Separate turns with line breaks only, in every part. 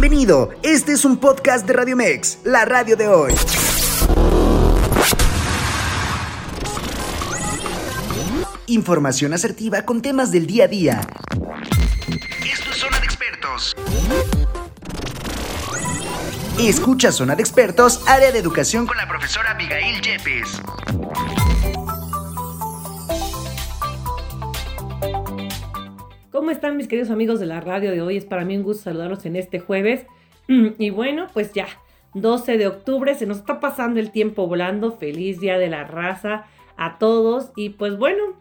Bienvenido, este es un podcast de Radio Mex, la radio de hoy. Información asertiva con temas del día a día. Esto es Zona de Expertos. Escucha Zona de Expertos, área de educación con la profesora Abigail Yepes.
¿Cómo están mis queridos amigos de la radio de hoy? Es para mí un gusto saludarlos en este jueves. Y bueno, pues ya, 12 de octubre, se nos está pasando el tiempo volando. Feliz Día de la Raza a todos. Y pues bueno,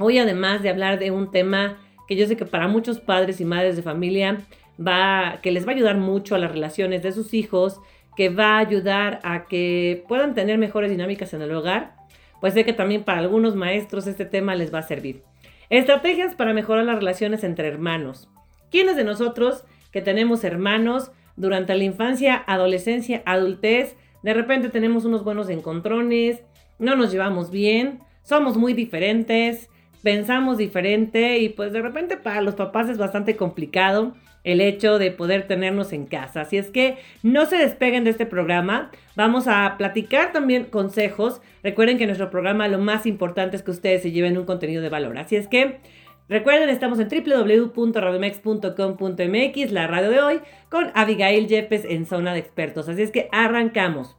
hoy además de hablar de un tema que yo sé que para muchos padres y madres de familia va, que les va a ayudar mucho a las relaciones de sus hijos, que va a ayudar a que puedan tener mejores dinámicas en el hogar, pues sé que también para algunos maestros este tema les va a servir. Estrategias para mejorar las relaciones entre hermanos. ¿Quiénes de nosotros que tenemos hermanos durante la infancia, adolescencia, adultez, de repente tenemos unos buenos encontrones, no nos llevamos bien, somos muy diferentes, pensamos diferente y pues de repente para los papás es bastante complicado el hecho de poder tenernos en casa. Así es que no se despeguen de este programa. Vamos a platicar también consejos. Recuerden que en nuestro programa lo más importante es que ustedes se lleven un contenido de valor. Así es que recuerden, estamos en www.radiomex.com.mx, la radio de hoy, con Abigail Yepes en Zona de Expertos. Así es que arrancamos.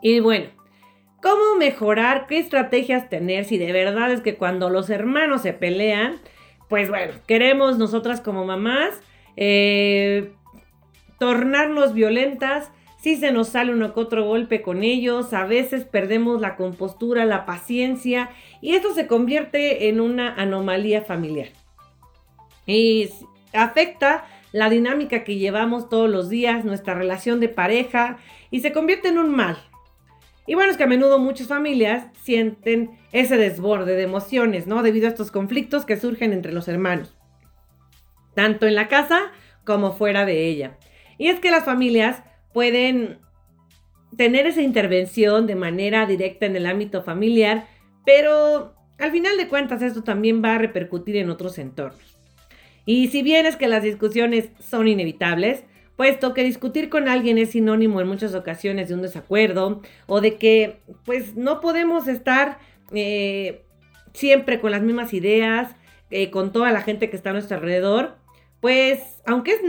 Y bueno, ¿cómo mejorar? ¿Qué estrategias tener si de verdad es que cuando los hermanos se pelean, pues bueno, queremos nosotras como mamás eh, tornarnos violentas, si se nos sale uno que otro golpe con ellos, a veces perdemos la compostura, la paciencia y esto se convierte en una anomalía familiar. Y afecta la dinámica que llevamos todos los días, nuestra relación de pareja y se convierte en un mal. Y bueno, es que a menudo muchas familias sienten ese desborde de emociones, ¿no? Debido a estos conflictos que surgen entre los hermanos tanto en la casa como fuera de ella. Y es que las familias pueden tener esa intervención de manera directa en el ámbito familiar, pero al final de cuentas esto también va a repercutir en otros entornos. Y si bien es que las discusiones son inevitables, puesto que discutir con alguien es sinónimo en muchas ocasiones de un desacuerdo o de que pues no podemos estar eh, siempre con las mismas ideas, eh, con toda la gente que está a nuestro alrededor, pues aunque es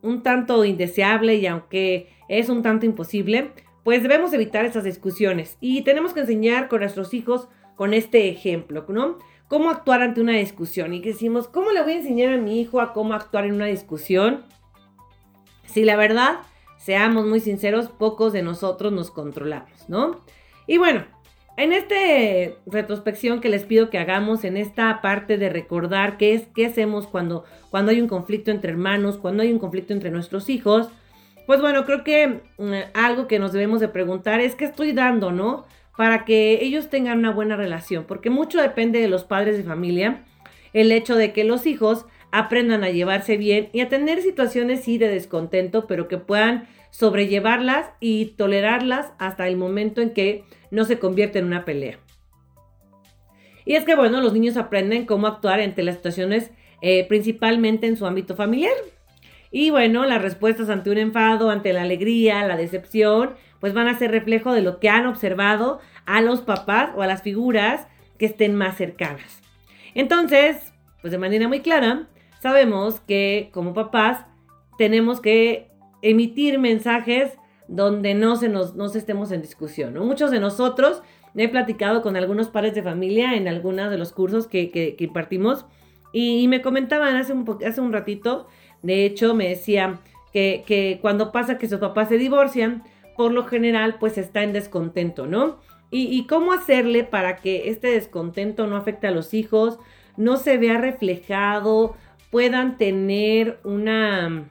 un tanto indeseable y aunque es un tanto imposible, pues debemos evitar esas discusiones y tenemos que enseñar con nuestros hijos con este ejemplo, ¿no? Cómo actuar ante una discusión y que decimos, ¿cómo le voy a enseñar a mi hijo a cómo actuar en una discusión? Si la verdad, seamos muy sinceros, pocos de nosotros nos controlamos, ¿no? Y bueno, en esta retrospección que les pido que hagamos, en esta parte de recordar qué es, qué hacemos cuando, cuando hay un conflicto entre hermanos, cuando hay un conflicto entre nuestros hijos, pues bueno, creo que mm, algo que nos debemos de preguntar es qué estoy dando, ¿no? Para que ellos tengan una buena relación, porque mucho depende de los padres de familia, el hecho de que los hijos aprendan a llevarse bien y a tener situaciones sí de descontento, pero que puedan sobrellevarlas y tolerarlas hasta el momento en que no se convierte en una pelea. Y es que, bueno, los niños aprenden cómo actuar ante las situaciones, eh, principalmente en su ámbito familiar. Y bueno, las respuestas ante un enfado, ante la alegría, la decepción, pues van a ser reflejo de lo que han observado a los papás o a las figuras que estén más cercanas. Entonces, pues de manera muy clara, sabemos que como papás tenemos que emitir mensajes donde no se nos no estemos en discusión. Muchos de nosotros he platicado con algunos padres de familia en algunos de los cursos que, impartimos y, me comentaban hace un, hace un ratito, de hecho me decían que, cuando pasa que sus papás se divorcian, por lo general pues está en descontento, ¿no? Y, y cómo hacerle para que este descontento no afecte a los hijos, no se vea reflejado, puedan tener una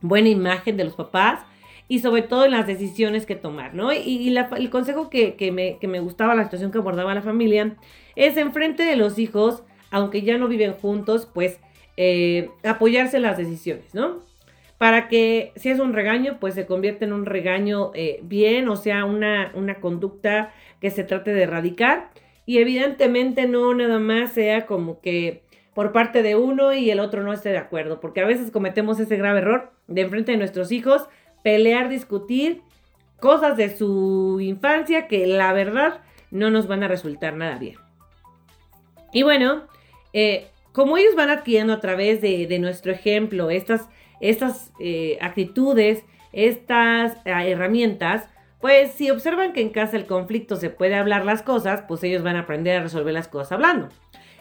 buena imagen de los papás y sobre todo en las decisiones que tomar, ¿no? Y, el consejo que, me, gustaba, la situación que abordaba la familia, es enfrente de los hijos, aunque ya no viven juntos, pues eh, apoyarse en las decisiones, ¿no? Para que si es un regaño, pues se convierta en un regaño eh, bien, o sea, una, una conducta que se trate de erradicar. Y evidentemente no nada más sea como que por parte de uno y el otro no esté de acuerdo, porque a veces cometemos ese grave error de enfrente de nuestros hijos, pelear, discutir cosas de su infancia que la verdad no nos van a resultar nada bien. Y bueno, eh, como ellos van adquiriendo a través de, nuestro ejemplo estas, estas eh, actitudes, estas eh, herramientas, pues si observan que en casa el conflicto se puede hablar las cosas, pues ellos van a aprender a resolver las cosas hablando.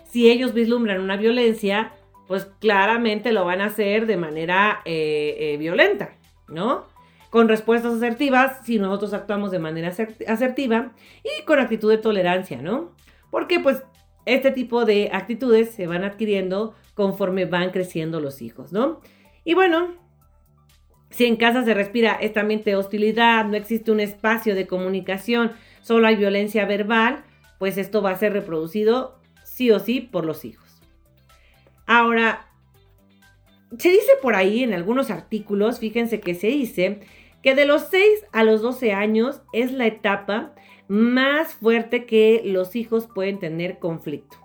Si ellos vislumbran una violencia, pues claramente lo van a hacer de manera violenta, ¿no? Con respuestas asertivas, si nosotros actuamos de manera asertiva y con actitud de tolerancia, ¿no? Porque pues este tipo de actitudes se van adquiriendo conforme van creciendo los hijos, ¿no? Y bueno, si en casa se respira esta ambiente de hostilidad, no existe un espacio de comunicación, solo hay violencia verbal, pues esto va a ser reproducido sí o sí por los hijos. Ahora, se dice por ahí en algunos artículos, fíjense que se dice que de los 6 a los 12 años es la etapa más fuerte que los hijos pueden tener conflicto.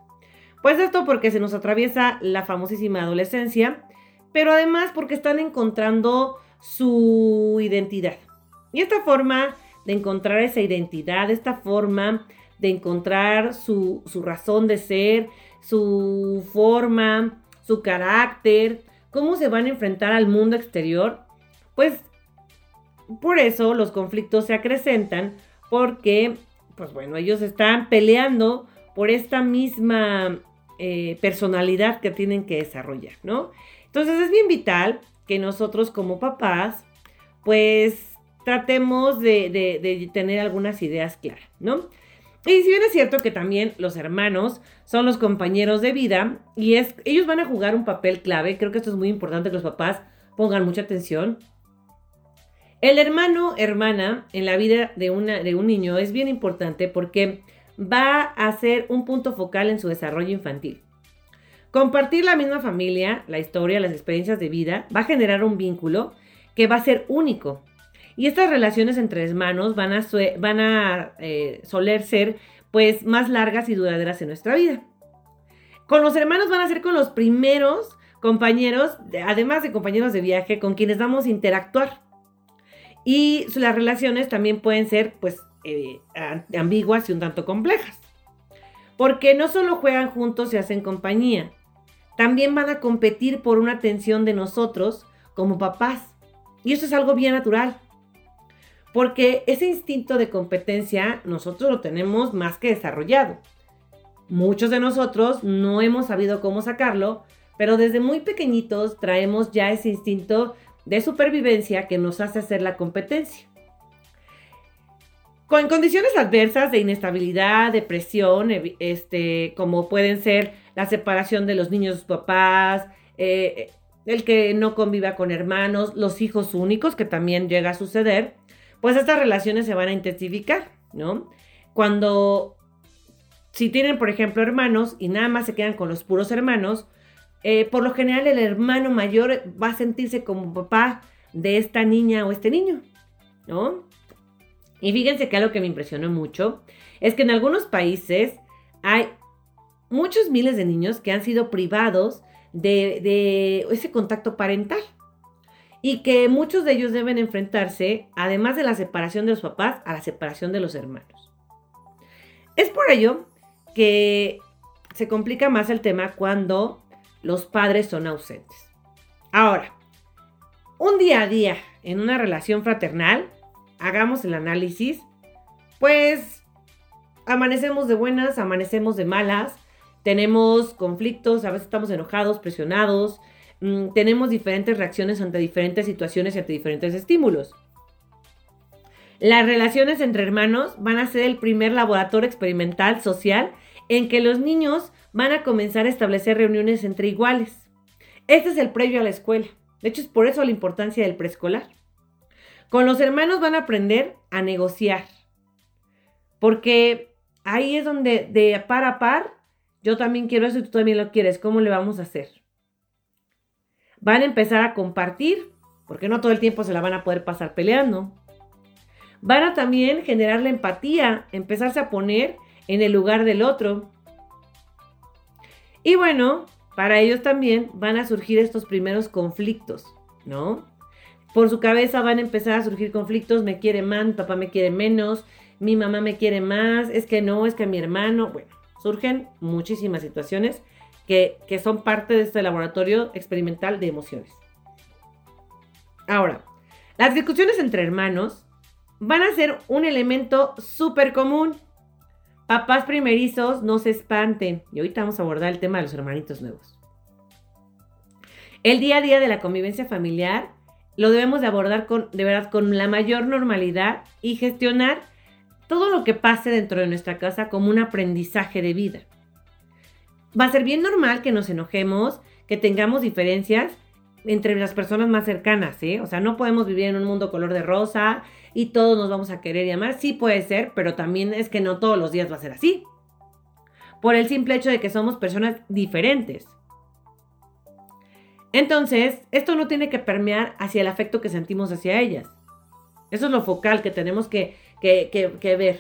Pues esto porque se nos atraviesa la famosísima adolescencia, pero además porque están encontrando su identidad. Y esta forma de encontrar esa identidad, esta forma de encontrar su, su razón de ser, su forma, su carácter, cómo se van a enfrentar al mundo exterior, pues por eso los conflictos se acrecentan porque, pues bueno, ellos están peleando por esta misma eh, personalidad que tienen que desarrollar, ¿no? Entonces es bien vital que nosotros como papás, pues tratemos de, de tener algunas ideas claras, ¿no? Y si bien es cierto que también los hermanos son los compañeros de vida y es, ellos van a jugar un papel clave, creo que esto es muy importante que los papás pongan mucha atención, el hermano, hermana en la vida de, una, de un niño es bien importante porque va a ser un punto focal en su desarrollo infantil. Compartir la misma familia, la historia, las experiencias de vida, va a generar un vínculo que va a ser único. Y estas relaciones entre hermanos van a, van a eh, soler ser pues más largas y duraderas en nuestra vida. Con los hermanos van a ser con los primeros compañeros, además de compañeros de viaje, con quienes vamos a interactuar. Y las relaciones también pueden ser, pues, eh, ambiguas y un tanto complejas. Porque no solo juegan juntos y hacen compañía, también van a competir por una atención de nosotros como papás. Y eso es algo bien natural. Porque ese instinto de competencia nosotros lo tenemos más que desarrollado. Muchos de nosotros no hemos sabido cómo sacarlo, pero desde muy pequeñitos traemos ya ese instinto de supervivencia que nos hace hacer la competencia. Con condiciones adversas de inestabilidad, depresión, este, como pueden ser la separación de los niños de sus papás, eh, el que no conviva con hermanos, los hijos únicos, que también llega a suceder, pues estas relaciones se van a intensificar, ¿no? Cuando, si tienen, por ejemplo, hermanos y nada más se quedan con los puros hermanos, eh, por lo general el hermano mayor va a sentirse como papá de esta niña o este niño, ¿no? Y fíjense que algo que me impresionó mucho es que en algunos países hay muchos miles de niños que han sido privados de, de ese contacto parental y que muchos de ellos deben enfrentarse, además de la separación de los papás, a la separación de los hermanos. Es por ello que se complica más el tema cuando los padres son ausentes. Ahora, un día a día en una relación fraternal, hagamos el análisis, pues amanecemos de buenas, amanecemos de malas, tenemos conflictos, a veces estamos enojados, presionados, mm, tenemos diferentes reacciones ante diferentes situaciones y ante diferentes estímulos. Las relaciones entre hermanos van a ser el primer laboratorio experimental social en que los niños van a comenzar a establecer reuniones entre iguales. Este es el previo a la escuela. De hecho, es por eso la importancia del preescolar. Con los hermanos van a aprender a negociar. Porque ahí es donde de par a par, yo también quiero eso y tú también lo quieres. ¿Cómo le vamos a hacer? Van a empezar a compartir, porque no todo el tiempo se la van a poder pasar peleando. Van a también generar la empatía, empezarse a poner en el lugar del otro. Y bueno, para ellos también van a surgir estos primeros conflictos, ¿no? Por su cabeza van a empezar a surgir conflictos, me quiere más, mi papá me quiere menos, mi mamá me quiere más, es que no, es que mi hermano, bueno, surgen muchísimas situaciones que, que son parte de este laboratorio experimental de emociones. Ahora, las discusiones entre hermanos van a ser un elemento súper común. Papás primerizos, no se espanten. Y ahorita vamos a abordar el tema de los hermanitos nuevos. El día a día de la convivencia familiar lo debemos de abordar con, de verdad, con la mayor normalidad y gestionar todo lo que pase dentro de nuestra casa como un aprendizaje de vida. Va a ser bien normal que nos enojemos, que tengamos diferencias entre las personas más cercanas, ¿sí? O sea, no podemos vivir en un mundo color de rosa y todos nos vamos a querer y amar. Sí puede ser, pero también es que no todos los días va a ser así. Por el simple hecho de que somos personas diferentes. Entonces, esto no tiene que permear hacia el afecto que sentimos hacia ellas. Eso es lo focal que tenemos que, que, ver.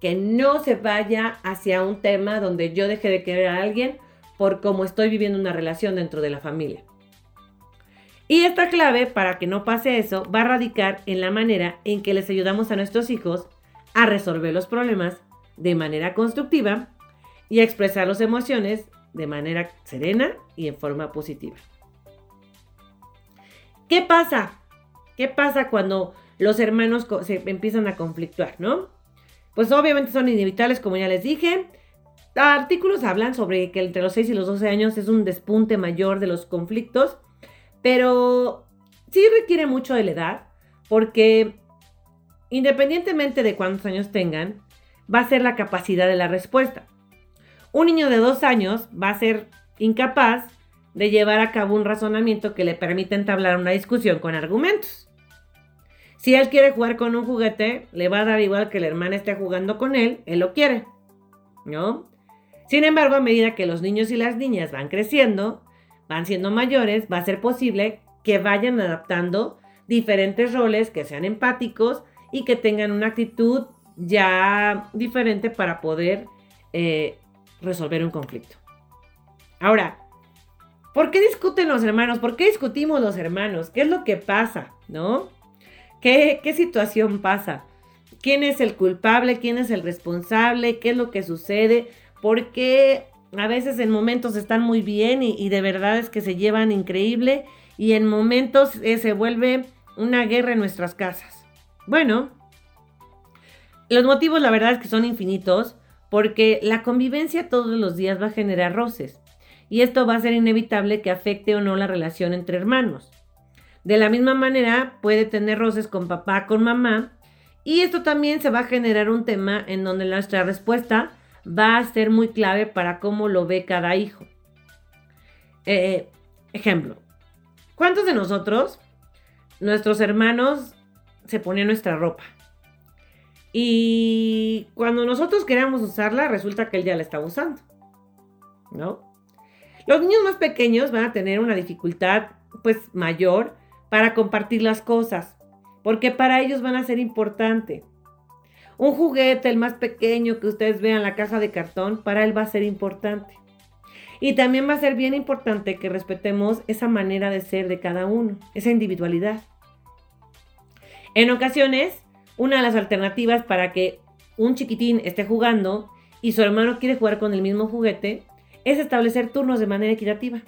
Que no se vaya hacia un tema donde yo deje de querer a alguien por cómo estoy viviendo una relación dentro de la familia. Y esta clave para que no pase eso va a radicar en la manera en que les ayudamos a nuestros hijos a resolver los problemas de manera constructiva y a expresar las emociones de manera serena y en forma positiva. ¿Qué pasa? ¿Qué pasa cuando los hermanos se empiezan a conflictuar, no? Pues obviamente son inevitables, como ya les dije. Artículos hablan sobre que entre los 6 y los 12 años es un despunte mayor de los conflictos pero sí requiere mucho de la edad, porque independientemente de cuántos años tengan, va a ser la capacidad de la respuesta. Un niño de dos años va a ser incapaz de llevar a cabo un razonamiento que le permita entablar una discusión con argumentos. Si él quiere jugar con un juguete, le va a dar igual que el hermano esté jugando con él, él lo quiere, ¿no? Sin embargo, a medida que los niños y las niñas van creciendo, van siendo mayores, va a ser posible que vayan adaptando diferentes roles, que sean empáticos y que tengan una actitud ya diferente para poder eh, resolver un conflicto. Ahora, ¿por qué discuten los hermanos? ¿Por qué discutimos los hermanos? ¿Qué es lo que pasa? ¿No? ¿Qué, qué situación pasa? ¿Quién es el culpable? ¿Quién es el responsable? ¿Qué es lo que sucede? ¿Por qué a veces en momentos están muy bien y, de verdad es que se llevan increíble y en momentos eh, se vuelve una guerra en nuestras casas. Bueno, los motivos la verdad es que son infinitos porque la convivencia todos los días va a generar roces y esto va a ser inevitable que afecte o no la relación entre hermanos. De la misma manera puede tener roces con papá, con mamá y esto también se va a generar un tema en donde nuestra respuesta va a ser muy clave para cómo lo ve cada hijo. Eh, ejemplo, ¿cuántos de nosotros, nuestros hermanos, se ponen nuestra ropa? Y cuando nosotros queremos usarla, resulta que él ya la está usando. ¿No? Los niños más pequeños van a tener una dificultad pues mayor para compartir las cosas, porque para ellos van a ser importante. Un juguete, el más pequeño que ustedes vean, la caja de cartón, para él va a ser importante. Y también va a ser bien importante que respetemos esa manera de ser de cada uno, esa individualidad. En ocasiones, una de las alternativas para que un chiquitín esté jugando y su hermano quiere jugar con el mismo juguete es establecer turnos de manera equitativa.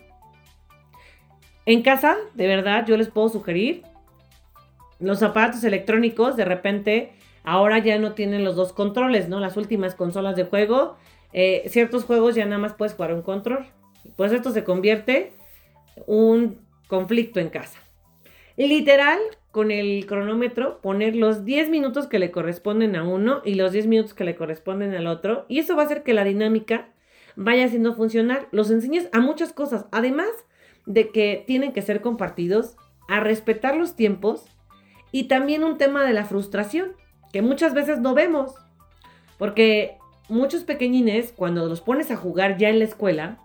En casa, de verdad, yo les puedo sugerir los zapatos electrónicos, de repente Ahora ya no tienen los dos controles, ¿no? Las últimas consolas de juego, eh, ciertos juegos ya nada más puedes jugar un control. Pues esto se convierte un conflicto en casa. Literal, con el cronómetro, poner los 10 minutos que le corresponden a uno y los 10 minutos que le corresponden al otro. Y eso va a hacer que la dinámica vaya haciendo funcionar. Los enseñes a muchas cosas. Además de que tienen que ser compartidos, a respetar los tiempos y también un tema de la frustración que muchas veces no vemos. Porque muchos pequeñines, cuando los pones a jugar ya en la escuela,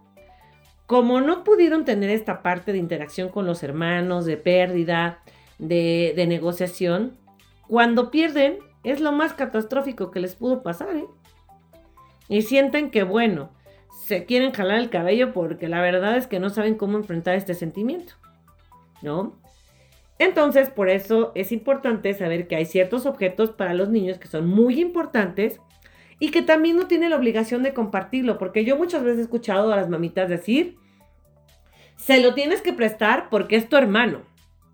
como no pudieron tener esta parte de interacción con los hermanos, de pérdida, de, negociación, cuando pierden es lo más catastrófico que les pudo pasar. ¿eh? Y sienten que, bueno, se quieren jalar el cabello porque la verdad es que no saben cómo enfrentar este sentimiento, ¿no? Entonces, por eso es importante saber que hay ciertos objetos para los niños que son muy importantes y que también no tienen la obligación de compartirlo, porque yo muchas veces he escuchado a las mamitas decir, se lo tienes que prestar porque es tu hermano.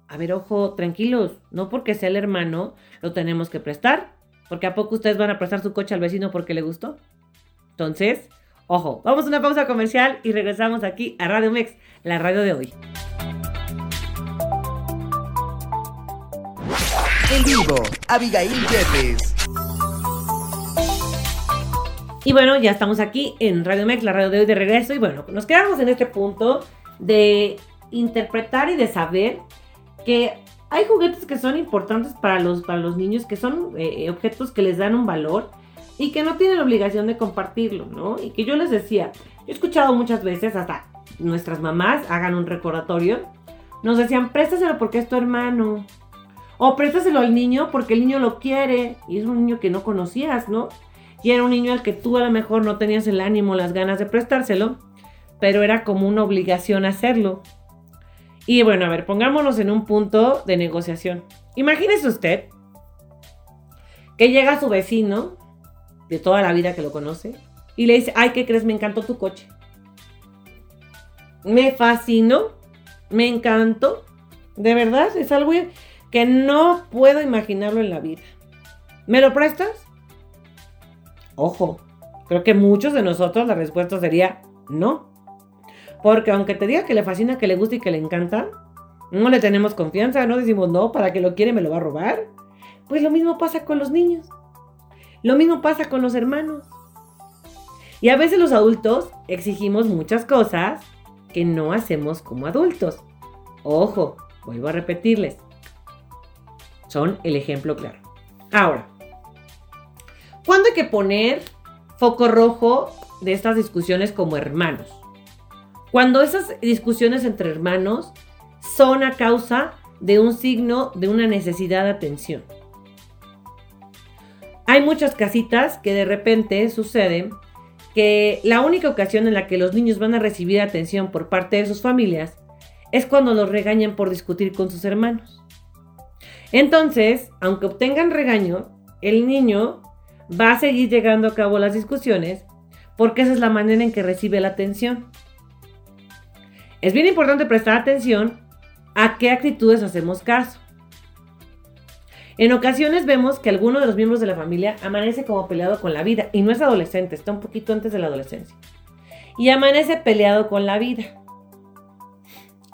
A ver, ojo, tranquilos, no porque sea el hermano, lo tenemos que prestar, porque a poco ustedes van a prestar su coche al vecino porque le gustó. Entonces, ojo, vamos a una pausa comercial y regresamos aquí a Radio Mex, la radio de hoy.
En vivo, Abigail Jeffes.
Y bueno, ya estamos aquí en Radio Mex, la radio de hoy de regreso. Y bueno, nos quedamos en este punto de interpretar y de saber que hay juguetes que son importantes para los, para los niños, que son eh, objetos que les dan un valor y que no tienen obligación de compartirlo, ¿no? Y que yo les decía, he escuchado muchas veces, hasta nuestras mamás hagan un recordatorio, nos decían, préstaselo porque es tu hermano, o préstaselo al niño porque el niño lo quiere y es un niño que no conocías, ¿no? Y era un niño al que tú a lo mejor no tenías el ánimo, las ganas de prestárselo, pero era como una obligación hacerlo. Y bueno, a ver, pongámonos en un punto de negociación. Imagínese usted que llega su vecino de toda la vida que lo conoce y le dice, ay, ¿qué crees? Me encantó tu coche. Me fascinó, me encantó. De verdad, es algo que no puedo imaginarlo en la vida. ¿Me lo prestas? Ojo, creo que muchos de nosotros la respuesta sería no. Porque aunque te diga que le fascina, que le gusta y que le encanta, no le tenemos confianza, no decimos no, para que lo quiere me lo va a robar. Pues lo mismo pasa con los niños. Lo mismo pasa con los hermanos. Y a veces los adultos exigimos muchas cosas que no hacemos como adultos. Ojo, vuelvo a repetirles el ejemplo claro. Ahora, ¿cuándo hay que poner foco rojo de estas discusiones como hermanos? Cuando esas discusiones entre hermanos son a causa de un signo de una necesidad de atención. Hay muchas casitas que de repente suceden que la única ocasión en la que los niños van a recibir atención por parte de sus familias es cuando los regañan por discutir con sus hermanos. Entonces, aunque obtengan regaño, el niño va a seguir llegando a cabo las discusiones porque esa es la manera en que recibe la atención. Es bien importante prestar atención a qué actitudes hacemos caso. En ocasiones vemos que alguno de los miembros de la familia amanece como peleado con la vida y no es adolescente, está un poquito antes de la adolescencia. Y amanece peleado con la vida.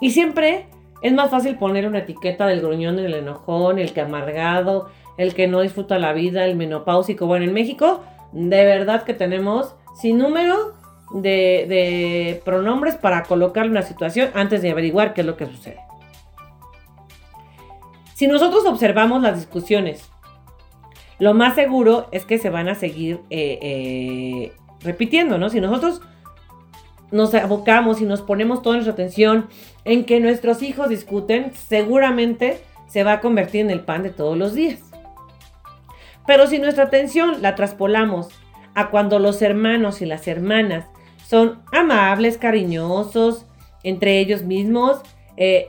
Y siempre es más fácil poner una etiqueta del gruñón, el enojón, el que amargado, el que no disfruta la vida, el menopáusico. Bueno, en México, de verdad que tenemos sin número de, pronombres para colocar una situación antes de averiguar qué es lo que sucede. Si nosotros observamos las discusiones, lo más seguro es que se van a seguir eh, eh, repitiendo, ¿no? Si nosotros nos abocamos y nos ponemos toda nuestra atención en que nuestros hijos discuten, seguramente se va a convertir en el pan de todos los días. Pero si nuestra atención la traspolamos a cuando los hermanos y las hermanas son amables, cariñosos entre ellos mismos, eh,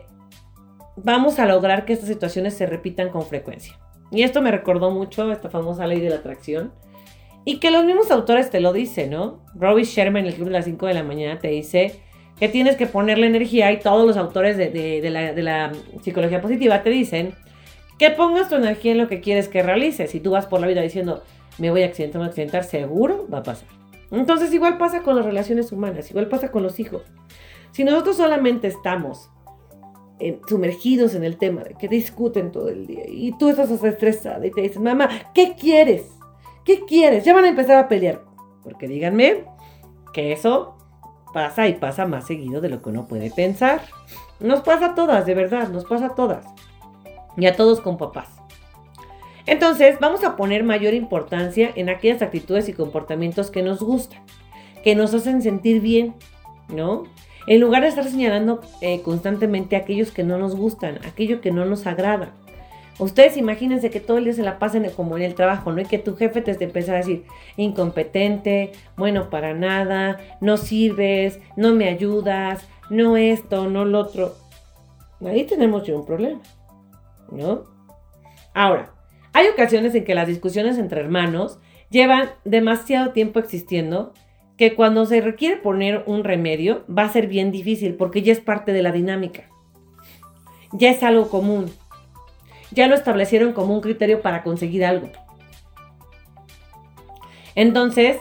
vamos a lograr que estas situaciones se repitan con frecuencia. Y esto me recordó mucho esta famosa ley de la atracción, y que los mismos autores te lo dicen, ¿no? Robbie Sherman en el club de las 5 de la mañana te dice que tienes que ponerle energía y todos los autores de, la, psicología positiva te dicen que pongas tu energía en lo que quieres que realices. Si tú vas por la vida diciendo, me voy a accidentar, me voy a accidentar, seguro va a pasar. Entonces igual pasa con las relaciones humanas, igual pasa con los hijos. Si nosotros solamente estamos sumergidos en el tema de que discuten todo el día y tú estás estresada y te dicen, mamá, ¿qué quieres? ¿Qué quieres? Ya van a empezar a pelear. Porque díganme que eso pasa y pasa más seguido de lo que uno puede pensar. Nos pasa a todas, de verdad, nos pasa a todas. Y a todos con papás. Entonces, vamos a poner mayor importancia en aquellas actitudes y comportamientos que nos gustan, que nos hacen sentir bien, ¿no? En lugar de estar señalando eh, constantemente aquellos que no nos gustan, aquello que no nos agrada. Ustedes imagínense que todo el día se la pasen como en el trabajo, ¿no? Y que tu jefe te empieza a decir, incompetente, bueno para nada, no sirves, no me ayudas, no esto, no lo otro. Ahí tenemos ya un problema, ¿no? Ahora, hay ocasiones en que las discusiones entre hermanos llevan demasiado tiempo existiendo que cuando se requiere poner un remedio va a ser bien difícil porque ya es parte de la dinámica. Ya es algo común ya lo establecieron como un criterio para conseguir algo. Entonces,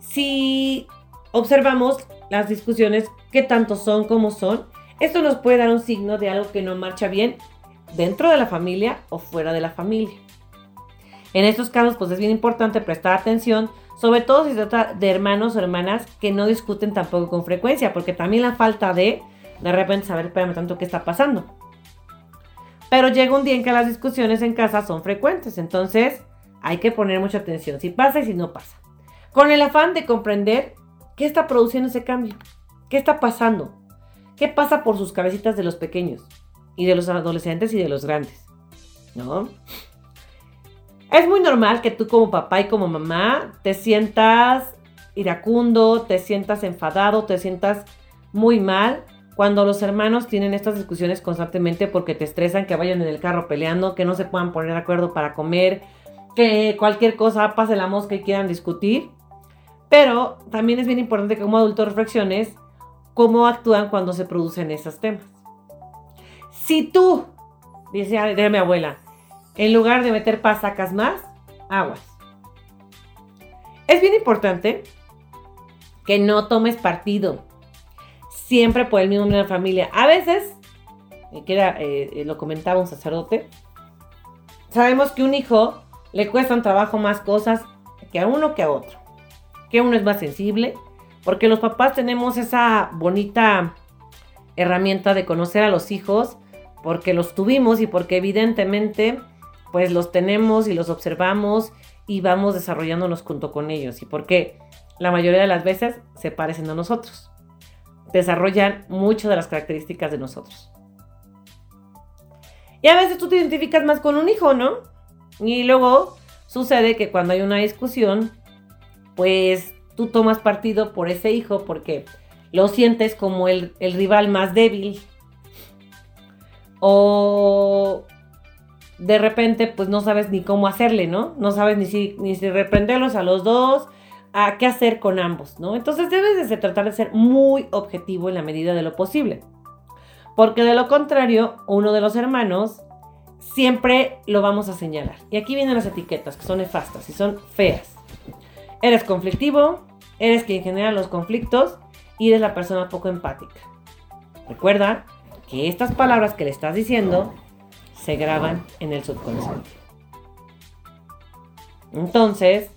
si observamos las discusiones, qué tanto son, cómo son, esto nos puede dar un signo de algo que no marcha bien dentro de la familia o fuera de la familia. En estos casos, pues es bien importante prestar atención, sobre todo si se trata de hermanos o hermanas que no discuten tampoco con frecuencia, porque también la falta de, de repente, saber, espérame tanto, qué está pasando. Pero llega un día en que las discusiones en casa son frecuentes, entonces hay que poner mucha atención si pasa y si no pasa. Con el afán de comprender qué está produciendo ese cambio, qué está pasando, qué pasa por sus cabecitas de los pequeños y de los adolescentes y de los grandes, ¿no? Es muy normal que tú como papá y como mamá te sientas iracundo, te sientas enfadado, te sientas muy mal cuando los hermanos tienen estas discusiones constantemente porque te estresan, que vayan en el carro peleando, que no se puedan poner de acuerdo para comer, que cualquier cosa pase la mosca y quieran discutir. Pero también es bien importante que como adulto reflexiones cómo actúan cuando se producen esos temas. Si tú, dice mi abuela, en lugar de meter paz sacas más, aguas. Es bien importante que no tomes partido siempre por el mismo de la familia. A veces, que era, eh, eh, lo comentaba un sacerdote, sabemos que un hijo le cuesta un trabajo más cosas que a uno que a otro. Que uno es más sensible, porque los papás tenemos esa bonita herramienta de conocer a los hijos, porque los tuvimos y porque evidentemente pues los tenemos y los observamos y vamos desarrollándonos junto con ellos y porque la mayoría de las veces se parecen a nosotros desarrollan muchas de las características de nosotros. Y a veces tú te identificas más con un hijo, ¿no? Y luego sucede que cuando hay una discusión, pues tú tomas partido por ese hijo porque lo sientes como el, rival más débil. O de repente pues no sabes ni cómo hacerle, ¿no? No sabes ni si, ni si reprenderlos a los dos, a qué hacer con ambos, ¿no? Entonces debes de tratar de ser muy objetivo en la medida de lo posible. Porque de lo contrario, uno de los hermanos siempre lo vamos a señalar. Y aquí vienen las etiquetas, que son nefastas y son feas. Eres conflictivo, eres quien genera los conflictos y eres la persona poco empática. Recuerda que estas palabras que le estás diciendo se graban en el subconsciente. Entonces,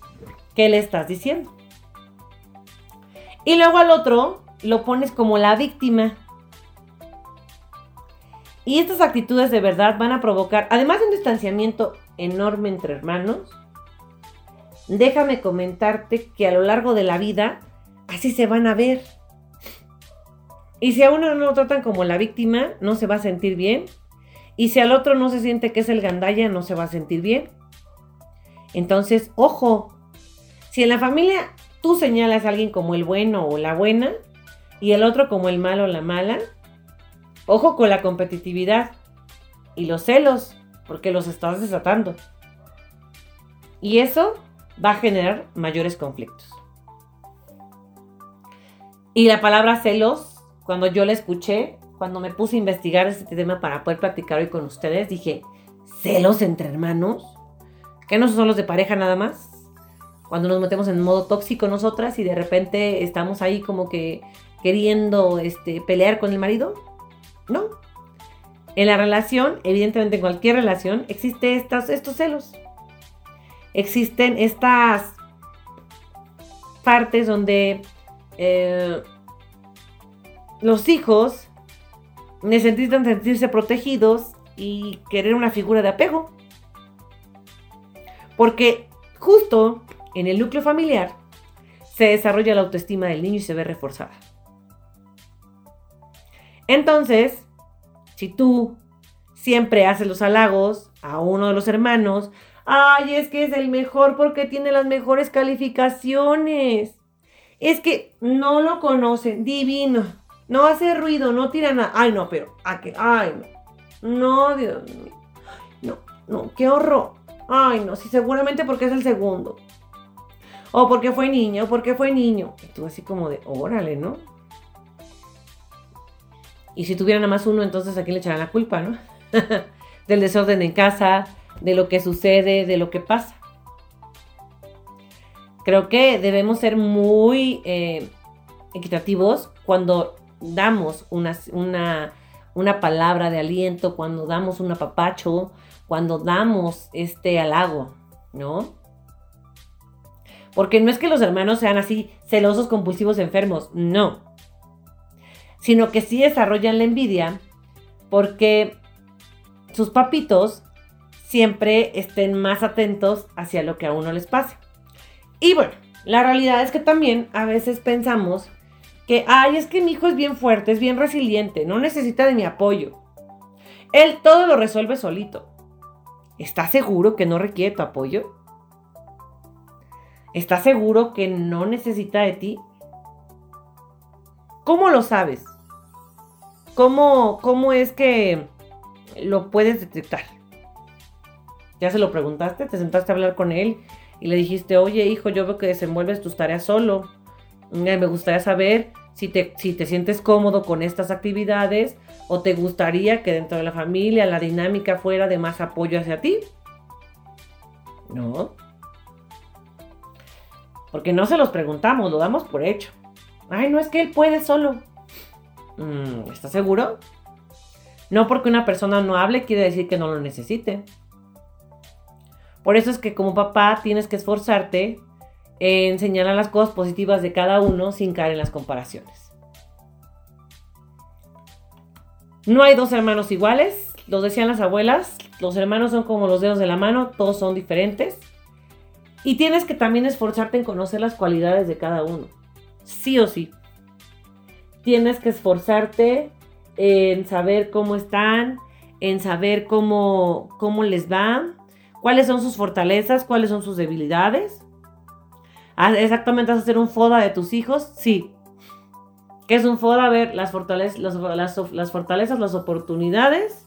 ¿Qué le estás diciendo? Y luego al otro lo pones como la víctima. Y estas actitudes de verdad van a provocar, además de un distanciamiento enorme entre hermanos, déjame comentarte que a lo largo de la vida así se van a ver. Y si a uno no lo tratan como la víctima, no se va a sentir bien. Y si al otro no se siente que es el gandalla, no se va a sentir bien. Entonces, ojo, si en la familia tú señalas a alguien como el bueno o la buena y el otro como el malo o la mala, ojo con la competitividad y los celos, porque los estás desatando. Y eso va a generar mayores conflictos. Y la palabra celos, cuando yo la escuché, cuando me puse a investigar este tema para poder practicar hoy con ustedes, dije, ¿celos entre hermanos? ¿Que no son los de pareja nada más? Cuando nos metemos en modo tóxico nosotras y de repente estamos ahí como que queriendo este, pelear con el marido. No. En la relación, evidentemente en cualquier relación, existen estas, estos celos. Existen estas partes donde eh, los hijos necesitan sentirse protegidos y querer una figura de apego. Porque justo en el núcleo familiar, se desarrolla la autoestima del niño y se ve reforzada. Entonces, si tú siempre haces los halagos a uno de los hermanos, ay, es que es el mejor porque tiene las mejores calificaciones. Es que no lo conocen, divino. No hace ruido, no tira nada. Ay, no, pero, ¿a qué? Ay, no. No, Dios mío. No, no, qué horror. Ay, no, sí, seguramente porque es el segundo. O porque fue niño, porque fue niño. Y tú así como de, órale, ¿no? Y si tuviera nada más uno, entonces a quién le echarán la culpa, ¿no? Del desorden en casa, de lo que sucede, de lo que pasa. Creo que debemos ser muy eh, equitativos cuando damos una, una, una, palabra de aliento, cuando damos un apapacho, cuando damos este halago, ¿no? Porque no es que los hermanos sean así celosos, compulsivos, enfermos, no. Sino que sí desarrollan la envidia porque sus papitos siempre estén más atentos hacia lo que a uno les pase. Y bueno, la realidad es que también a veces pensamos que, ay, es que mi hijo es bien fuerte, es bien resiliente, no necesita de mi apoyo. Él todo lo resuelve solito. ¿Estás seguro que no requiere tu apoyo? ¿Estás seguro que no necesita de ti? ¿Cómo lo sabes? ¿Cómo, cómo es que lo puedes detectar? ¿Ya se lo preguntaste? ¿Te sentaste a hablar con él y le dijiste, oye hijo, yo veo que desenvuelves tus tareas solo? Me gustaría saber si te, si te sientes cómodo con estas actividades o te gustaría que dentro de la familia la dinámica fuera de más apoyo hacia ti. ¿No? Porque no se los preguntamos, lo damos por hecho. Ay, no es que él puede solo. Mm, ¿Estás seguro? No porque una persona no hable quiere decir que no lo necesite. Por eso es que como papá tienes que esforzarte en señalar las cosas positivas de cada uno sin caer en las comparaciones. No hay dos hermanos iguales, los decían las abuelas, los hermanos son como los dedos de la mano, todos son diferentes. Y tienes que también esforzarte en conocer las cualidades de cada uno, sí o sí. Tienes que esforzarte en saber cómo están, en saber cómo, cómo les va, cuáles son sus fortalezas, cuáles son sus debilidades. Ah, exactamente, vas a hacer un FODA de tus hijos, sí. ¿Qué es un FODA? A ver las fortalezas, las, fortalezas, las oportunidades,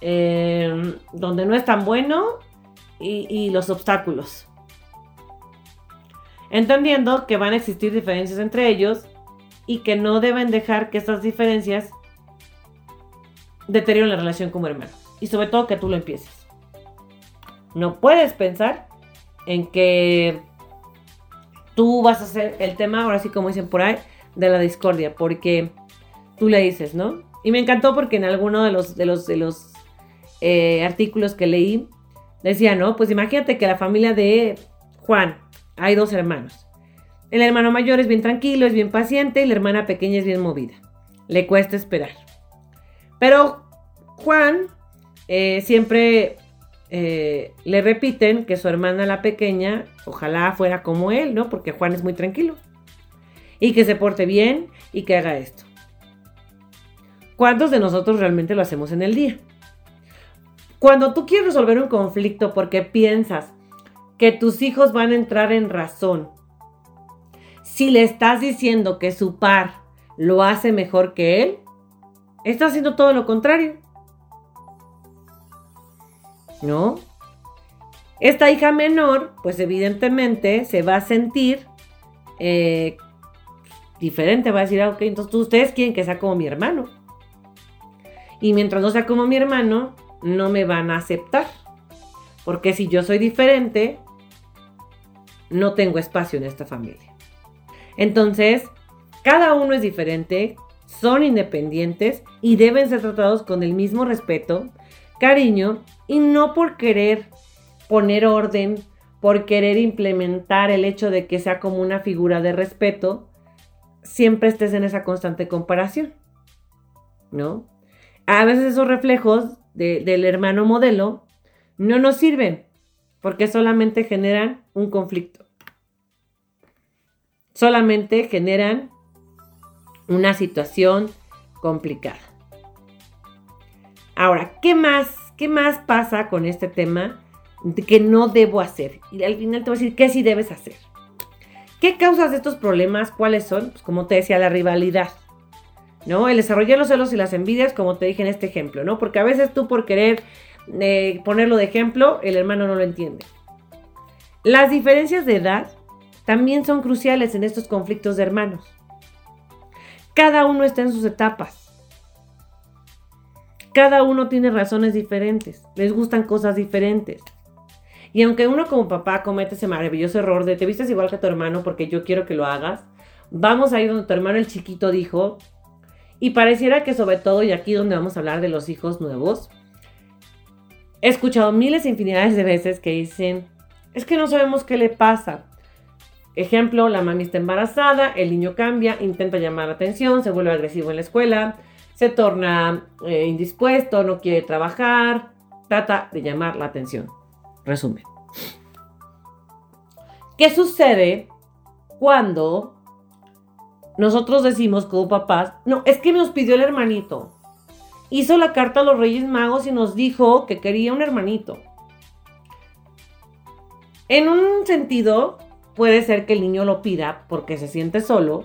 em, donde no es tan bueno y los obstáculos. Entendiendo que van a existir diferencias entre ellos y que no deben dejar que estas diferencias deterioren la relación como hermanos. Y sobre todo que tú lo empieces. No puedes pensar en que tú vas a ser el tema, ahora sí como dicen por ahí, de la discordia, porque tú le dices, ¿no? Y me encantó porque en alguno de los, de los, de los eh, artículos que leí, decía, ¿no? Pues imagínate que la familia de Juan, hay dos hermanos. El hermano mayor es bien tranquilo, es bien paciente y la hermana pequeña es bien movida. Le cuesta esperar. Pero Juan eh, siempre eh, le repiten que su hermana la pequeña, ojalá fuera como él, ¿no? Porque Juan es muy tranquilo. Y que se porte bien y que haga esto. ¿Cuántos de nosotros realmente lo hacemos en el día? Cuando tú quieres resolver un conflicto porque piensas que tus hijos van a entrar en razón, si le estás diciendo que su par lo hace mejor que él, está haciendo todo lo contrario. ¿no? Esta hija menor, pues evidentemente se va a sentir eh, diferente, va a decir, ah, ok, entonces ustedes quieren que sea como mi hermano. Y mientras no sea como mi hermano, no me van a aceptar. Porque si yo soy diferente, no tengo espacio en esta familia. Entonces, cada uno es diferente, son independientes y deben ser tratados con el mismo respeto, cariño y no por querer poner orden, por querer implementar el hecho de que sea como una figura de respeto, siempre estés en esa constante comparación, ¿no? A veces esos reflejos del hermano modelo no nos sirven porque solamente generan un conflicto. Solamente generan una situación complicada. Ahora, ¿qué más ¿qué más pasa con este tema que no debo hacer? Y al final te voy a decir qué sí debes hacer. ¿Qué causas de estos problemas? ¿Cuáles son? Pues como te decía, la rivalidad. ¿No? El desarrollar los celos y las envidias, como te dije en este ejemplo, ¿no? Porque a veces tú por querer eh, ponerlo de ejemplo, el hermano no lo entiende. Las diferencias de edad también son cruciales en estos conflictos de hermanos. Cada uno está en sus etapas. Cada uno tiene razones diferentes, les gustan cosas diferentes. Y aunque uno como papá comete ese maravilloso error de te vistes igual que tu hermano porque yo quiero que lo hagas, vamos a ir donde tu hermano el chiquito dijo, y pareciera que sobre todo, y aquí donde vamos a hablar de los hijos nuevos, he escuchado miles e infinidades de veces que dicen, es que no sabemos qué le pasa. Ejemplo, la mami está embarazada, el niño cambia, intenta llamar la atención, se vuelve agresivo en la escuela, se torna eh, indispuesto, no quiere trabajar, trata de llamar la atención. Resumen. ¿Qué sucede cuando nosotros decimos como papás, no, es que nos pidió el hermanito? Hizo la carta a los Reyes Magos y nos dijo que quería un hermanito. En un sentido, puede ser que el niño lo pida porque se siente solo,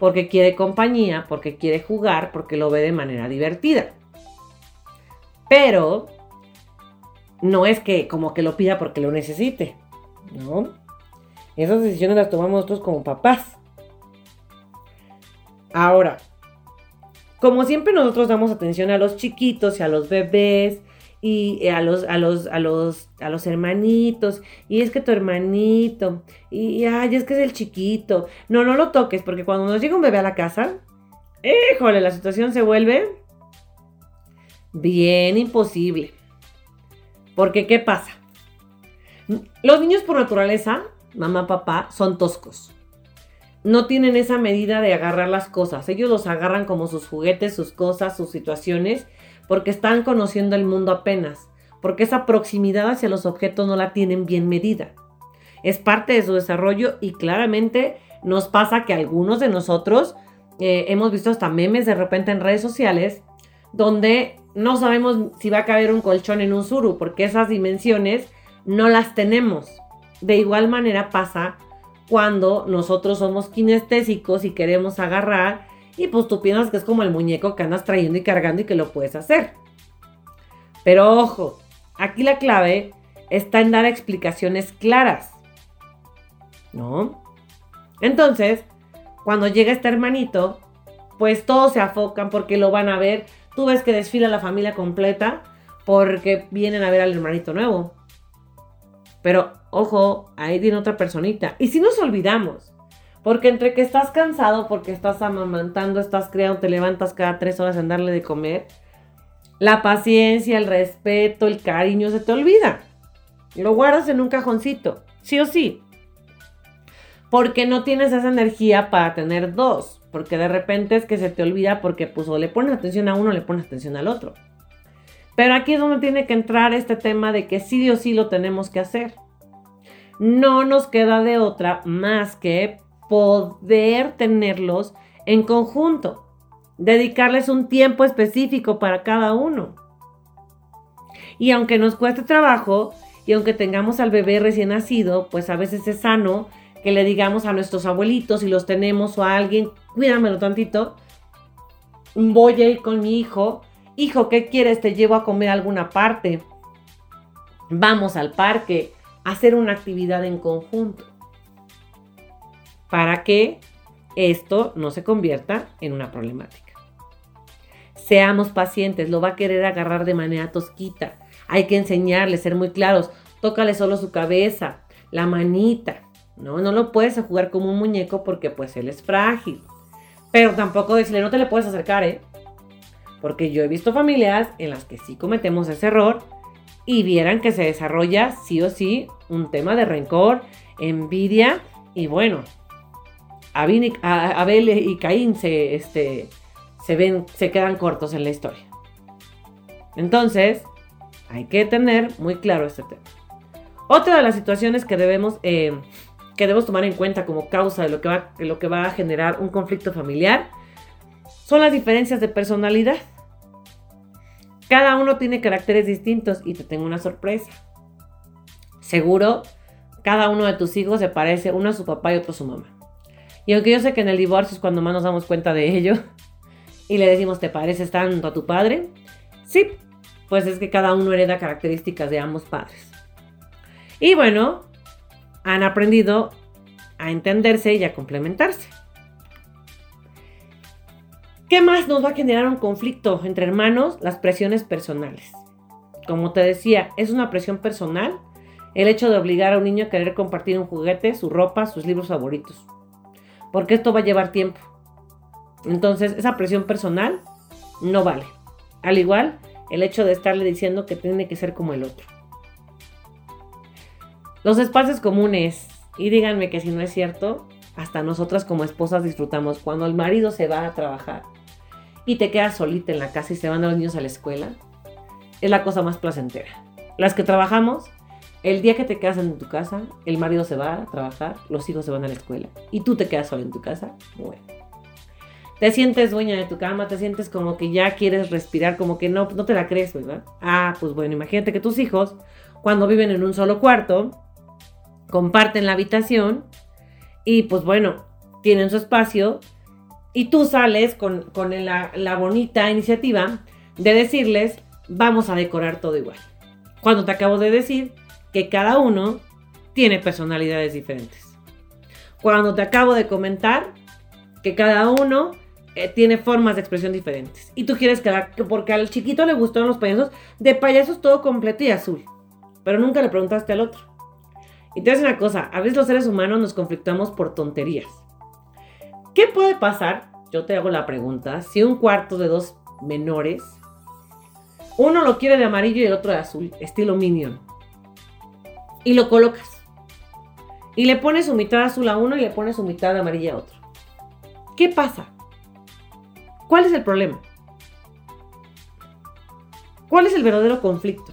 porque quiere compañía, porque quiere jugar, porque lo ve de manera divertida. Pero no es que como que lo pida porque lo necesite, ¿no? Esas decisiones las tomamos nosotros como papás. Ahora, como siempre nosotros damos atención a los chiquitos y a los bebés y a los, a los, a los, a los hermanitos, y es que tu hermanito, y ay, es que es el chiquito. No, no lo toques, porque cuando nos llega un bebé a la casa, híjole, la situación se vuelve bien imposible. Porque, ¿qué pasa? Los niños por naturaleza, mamá, papá, son toscos. No tienen esa medida de agarrar las cosas. Ellos los agarran como sus juguetes, sus cosas, sus situaciones, porque están conociendo el mundo apenas. Porque esa proximidad hacia los objetos no la tienen bien medida. Es parte de su desarrollo y claramente nos pasa que algunos de nosotros eh, hemos visto hasta memes de repente en redes sociales donde no sabemos si va a caber un colchón en un suru, porque esas dimensiones no las tenemos. De igual manera pasa cuando nosotros somos kinestésicos y queremos agarrar y pues tú piensas que es como el muñeco que andas trayendo y cargando y que lo puedes hacer. Pero ojo, aquí la clave está en dar explicaciones claras. ¿No? Entonces, cuando llega este hermanito, pues todos se afocan porque lo van a ver Tú ves que desfila la familia completa porque vienen a ver al hermanito nuevo. Pero ojo, ahí viene otra personita. Y si nos olvidamos, porque entre que estás cansado, porque estás amamantando, estás creando, te levantas cada tres horas en darle de comer, la paciencia, el respeto, el cariño se te olvida. Lo guardas en un cajoncito, sí o sí. Porque no tienes esa energía para tener dos porque de repente es que se te olvida porque pues le pones atención a uno o le pones atención al otro. Pero aquí es donde tiene que entrar este tema de que sí o sí lo tenemos que hacer. No nos queda de otra más que poder tenerlos en conjunto, dedicarles un tiempo específico para cada uno. Y aunque nos cueste trabajo y aunque tengamos al bebé recién nacido, pues a veces es sano que le digamos a nuestros abuelitos si los tenemos o a alguien cuídamelo tantito. Voy a ir con mi hijo. Hijo, ¿qué quieres? Te llevo a comer alguna parte. Vamos al parque hacer una actividad en conjunto. Para que esto no se convierta en una problemática. Seamos pacientes, lo va a querer agarrar de manera tosquita. Hay que enseñarle, ser muy claros. Tócale solo su cabeza, la manita. No, no lo puedes jugar como un muñeco porque pues él es frágil. Pero tampoco decirle, no te le puedes acercar, ¿eh? Porque yo he visto familias en las que sí cometemos ese error y vieran que se desarrolla sí o sí un tema de rencor, envidia y bueno, Abel y Caín se, este, se, ven, se quedan cortos en la historia. Entonces, hay que tener muy claro este tema. Otra de las situaciones que debemos eh, que debemos tomar en cuenta como causa de lo que va, lo que va a generar un conflicto familiar son las diferencias de personalidad. Cada uno tiene caracteres distintos y te tengo una sorpresa. Seguro, cada uno de tus hijos se parece uno a su papá y otro a su mamá. Y aunque yo sé que en el divorcio es cuando más nos damos cuenta de ello y le decimos, ¿te pareces tanto a tu padre? Sí, pues es que cada uno hereda características de ambos padres. Y bueno, han aprendido a entenderse y a complementarse. ¿Qué más nos va a generar un conflicto entre hermanos? Las presiones personales. Como te decía, es una presión personal el hecho de obligar a un niño a querer compartir un juguete, su ropa, sus libros favoritos. Porque esto va a llevar tiempo. Entonces, esa presión personal no vale. Al igual, el hecho de estarle diciendo que tiene que ser como el otro. Los espacios comunes. Y díganme que si no es cierto, hasta nosotras como esposas disfrutamos cuando el marido se va a trabajar y te quedas solita en la casa y se van los niños a la escuela. Es la cosa más placentera. Las que trabajamos, el día que te quedas en tu casa, el marido se va a trabajar, los hijos se van a la escuela y tú te quedas sola en tu casa. Bueno. Te sientes dueña de tu cama, te sientes como que ya quieres respirar, como que no, no te la crees, ¿verdad? Ah, pues bueno, imagínate que tus hijos, cuando viven en un solo cuarto, comparten la habitación y pues bueno, tienen su espacio y tú sales con, la, bonita iniciativa de decirles, vamos a decorar todo igual. Cuando te acabo de decir que cada uno tiene personalidades diferentes. Cuando te acabo de comentar que cada uno eh, tiene formas de expresión diferentes. Y tú quieres que, porque al chiquito le gustaron los payasos, de payasos todo completo y azul. Pero nunca le preguntaste al otro. Y te hace una cosa, a veces los seres humanos nos conflictamos por tonterías. ¿Qué puede pasar? Yo te hago la pregunta, si un cuarto de dos menores, uno lo quiere de amarillo y el otro de azul, estilo Minion, y lo colocas, y le pones su mitad azul a uno y le pones su mitad amarilla a otro. ¿Qué pasa? ¿Cuál es el problema? ¿Cuál es el verdadero conflicto?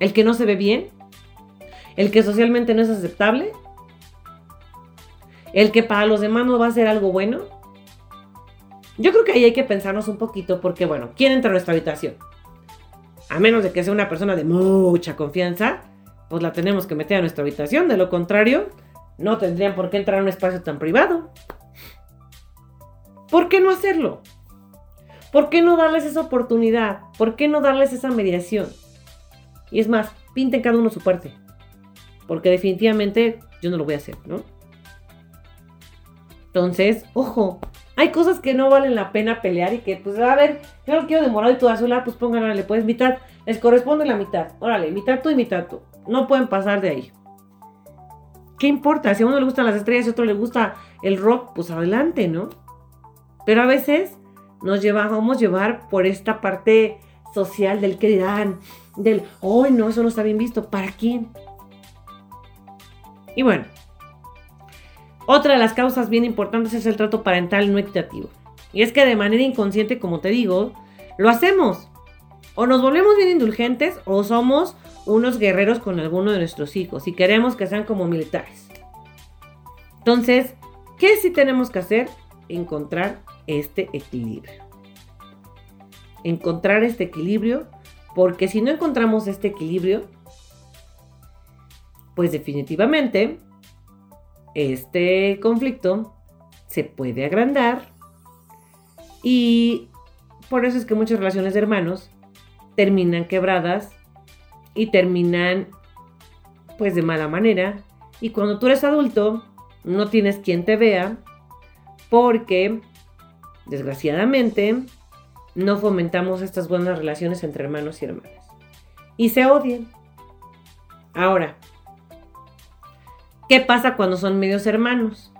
¿El que no se ve bien? ¿El que socialmente no es aceptable? ¿El que para los demás no va a ser algo bueno? Yo creo que ahí hay que pensarnos un poquito porque, bueno, ¿quién entra a nuestra habitación? A menos de que sea una persona de mucha confianza, pues la tenemos que meter a nuestra habitación. De lo contrario, no tendrían por qué entrar a un espacio tan privado. ¿Por qué no hacerlo? ¿Por qué no darles esa oportunidad? ¿Por qué no darles esa mediación? Y es más, pinten cada uno su parte. Porque definitivamente yo no lo voy a hacer, ¿no? Entonces, ojo, hay cosas que no valen la pena pelear y que, pues, a ver, yo lo quiero de morado y tú de ah, pues pónganle, le puedes mitad, les corresponde la mitad, órale, mitad tú y mitad tú. No pueden pasar de ahí. ¿Qué importa? Si a uno le gustan las estrellas y a otro le gusta el rock, pues adelante, ¿no? Pero a veces nos llevamos llevar por esta parte social del que dirán, del, hoy no, eso no está bien visto. ¿Para quién? Y bueno, otra de las causas bien importantes es el trato parental no equitativo. Y es que de manera inconsciente, como te digo, lo hacemos. O nos volvemos bien indulgentes o somos unos guerreros con alguno de nuestros hijos y queremos que sean como militares. Entonces, ¿qué sí tenemos que hacer? Encontrar este equilibrio. Encontrar este equilibrio, porque si no encontramos este equilibrio, pues definitivamente este conflicto se puede agrandar y por eso es que muchas relaciones de hermanos terminan quebradas y terminan pues de mala manera y cuando tú eres adulto no tienes quien te vea porque desgraciadamente no fomentamos estas buenas relaciones entre hermanos y hermanas y se odian. Ahora, ¿Qué pasa cuando son medios hermanos?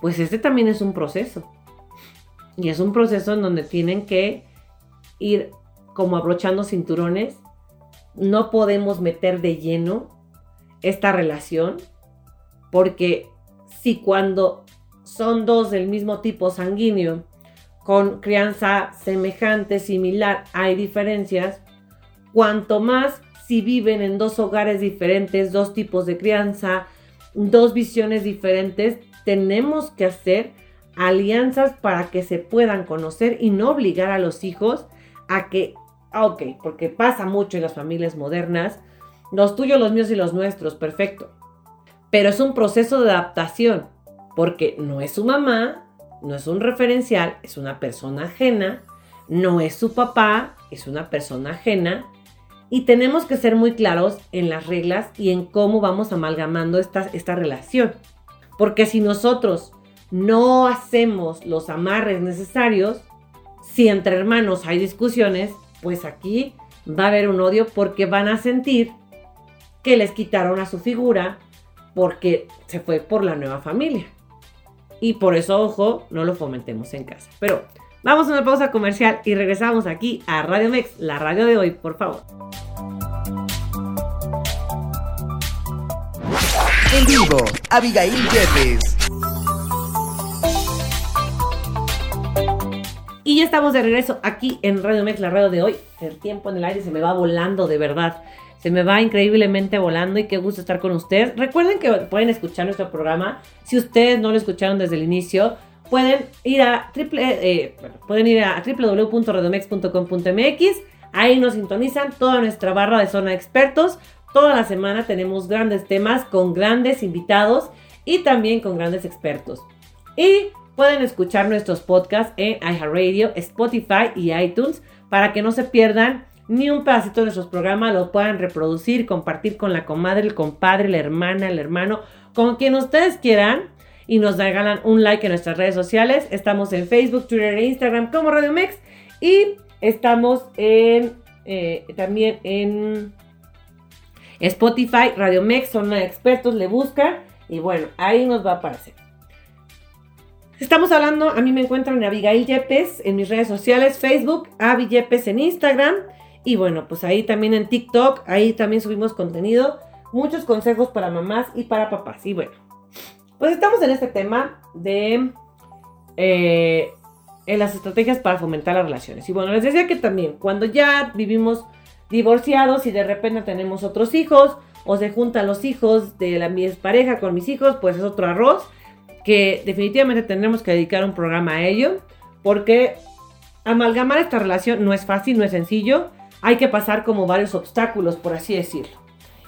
Pues este también es un proceso. Y es un proceso en donde tienen que ir como abrochando cinturones. No podemos meter de lleno esta relación porque si cuando son dos del mismo tipo sanguíneo, con crianza semejante, similar, hay diferencias, cuanto más si viven en dos hogares diferentes, dos tipos de crianza, dos visiones diferentes, tenemos que hacer alianzas para que se puedan conocer y no obligar a los hijos a que Ah, ok, porque pasa mucho en las familias modernas. Los tuyos, los míos y los nuestros, perfecto. Pero es un proceso de adaptación, porque no es su mamá, no es un referencial, es una persona ajena, no es su papá, es una persona ajena. Y tenemos que ser muy claros en las reglas y en cómo vamos amalgamando esta, esta relación. Porque si nosotros no hacemos los amarres necesarios, si entre hermanos hay discusiones, pues aquí va a haber un odio porque van a sentir que les quitaron a su figura porque se fue por la nueva familia. Y por eso, ojo, no lo fomentemos en casa. Pero vamos a una pausa comercial y regresamos aquí a Radio Mex, la radio de hoy, por favor.
En vivo, Abigail Jeffes.
Y estamos de regreso aquí en Radio Mex, la radio de hoy. El tiempo en el aire se me va volando, de verdad. Se me va increíblemente volando y qué gusto estar con ustedes. Recuerden que pueden escuchar nuestro programa. Si ustedes no lo escucharon desde el inicio, pueden ir a, triple, eh, pueden ir a www.radiomex.com.mx. Ahí nos sintonizan toda nuestra barra de zona de expertos. Toda la semana tenemos grandes temas con grandes invitados y también con grandes expertos. Y pueden escuchar nuestros podcasts en iHeartRadio, Spotify y iTunes para que no se pierdan ni un pedacito de nuestros programas, lo puedan reproducir, compartir con la comadre, el compadre, la hermana, el hermano, con quien ustedes quieran. Y nos regalan un like en nuestras redes sociales. Estamos en Facebook, Twitter e Instagram como Radio Mex. Y estamos en eh, también en Spotify, Radio Mex, son expertos, le buscan. Y bueno, ahí nos va a aparecer. Estamos hablando, a mí me encuentran en Abigail Yepes en mis redes sociales, Facebook, Avi Yepes en Instagram y bueno, pues ahí también en TikTok, ahí también subimos contenido, muchos consejos para mamás y para papás. Y bueno, pues estamos en este tema de eh, en las estrategias para fomentar las relaciones. Y bueno, les decía que también cuando ya vivimos divorciados y de repente tenemos otros hijos o se juntan los hijos de la mi pareja con mis hijos, pues es otro arroz que definitivamente tendremos que dedicar un programa a ello porque amalgamar esta relación no es fácil, no es sencillo hay que pasar como varios obstáculos, por así decirlo.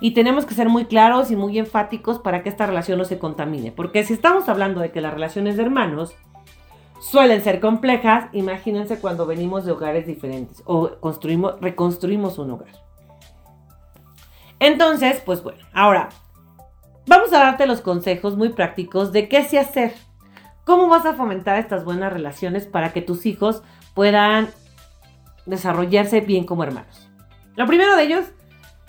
Y tenemos que ser muy claros y muy enfáticos para que esta relación no se contamine. Porque si estamos hablando de que las relaciones de hermanos suelen ser complejas, imagínense cuando venimos de hogares diferentes o construimos, reconstruimos un hogar. Entonces, pues bueno, ahora vamos a darte los consejos muy prácticos de qué se hacer. ¿Cómo vas a fomentar estas buenas relaciones para que tus hijos puedan desarrollarse bien como hermanos. Lo primero de ellos,